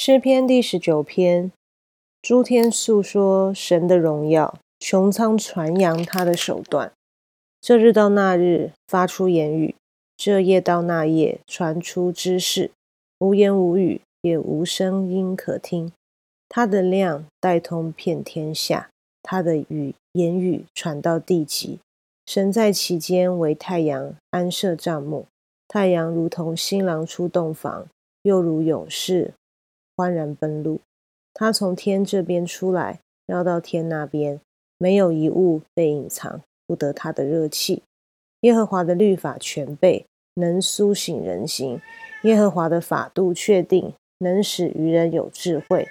诗篇第十九篇，诸天诉说神的荣耀，穹苍传扬他的手段。这日到那日发出言语，这夜到那夜传出知识，无言无语，也无声音可听。他的亮带通遍天下，他的语言语传到地极。神在其间为太阳安设帐幕，太阳如同新郎出洞房，又如勇士。欢然奔路，他从天这边出来，绕到天那边，没有一物被隐藏，不得他的热气。耶和华的律法全备，能苏醒人心；耶和华的法度确定，能使愚人有智慧；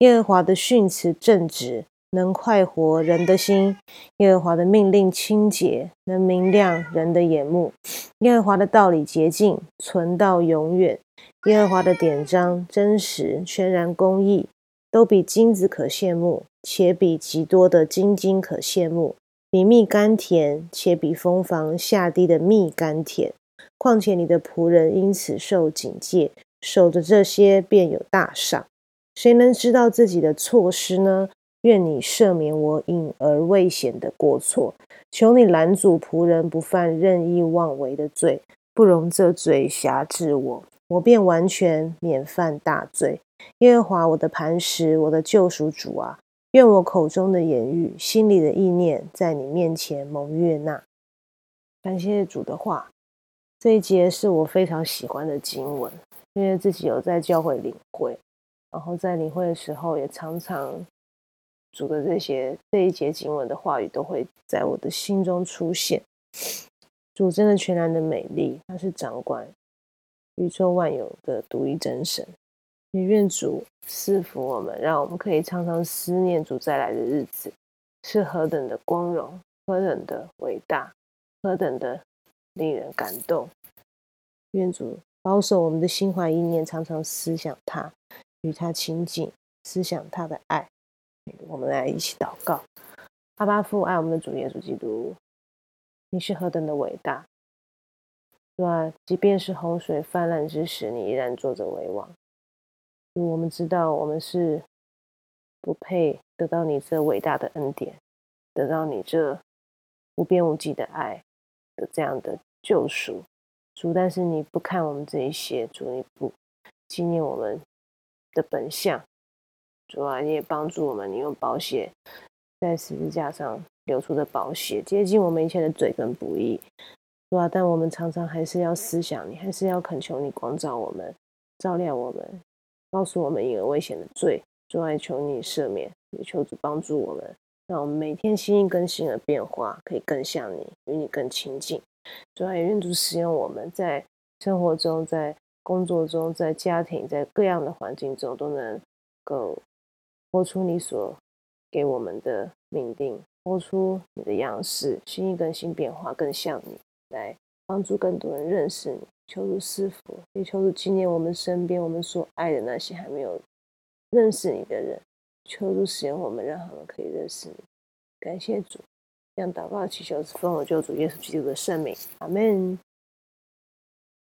耶和华的训词正直，能快活人的心；耶和华的命令清洁，能明亮人的眼目；耶和华的道理洁净，存到永远。耶和华的典章真实、全然公义，都比金子可羡慕，且比极多的金金可羡慕；比蜜甘甜，且比蜂房下滴的蜜甘甜。况且你的仆人因此受警戒，守着这些便有大赏。谁能知道自己的错失呢？愿你赦免我隐而未显的过错，求你拦阻仆人不犯任意妄为的罪，不容这罪辖制我。我便完全免犯大罪。耶和华，我的磐石，我的救赎主啊，愿我口中的言语、心里的意念，在你面前蒙悦纳。感谢主的话，这一节是我非常喜欢的经文，因为自己有在教会领会，然后在领会的时候，也常常主的这些这一节经文的话语都会在我的心中出现。主真的全然的美丽，他是掌管。宇宙万有的独一真神，也愿主赐福我们，让我们可以常常思念主再来的日子是何等的光荣，何等的伟大，何等的令人感动。愿主保守我们的心怀意念，常常思想他，与他亲近，思想他的爱。我们来一起祷告：阿巴父，爱我们的主耶稣基督，你是何等的伟大！对吧？即便是洪水泛滥之时，你依然坐着为王。我们知道，我们是不配得到你这伟大的恩典，得到你这无边无际的爱的这样的救赎。主，但是你不看我们这一些，主你不纪念我们的本相。主啊，你也帮助我们，你用宝血在十字架上流出的宝血，接近我们一切的罪跟不义。是吧？但我们常常还是要思想，你还是要恳求你光照我们，照亮我们，告诉我们隐而危险的罪。主啊求你赦免，也求主帮助我们，让我们每天心意更新而变化，可以更像你，与你更亲近。主啊，也愿主使用我们在生活中、在工作中、在家庭、在各样的环境中，都能够活出你所给我们的命定，活出你的样式，心意更新变化，更像你。来帮助更多人认识你，求主赐福，也求主纪念我们身边我们所爱的那些还没有认识你的人，求主使用我们，让他们可以认识你。感谢主，让祷告祈求是奉我救主耶稣基督的圣名，阿门。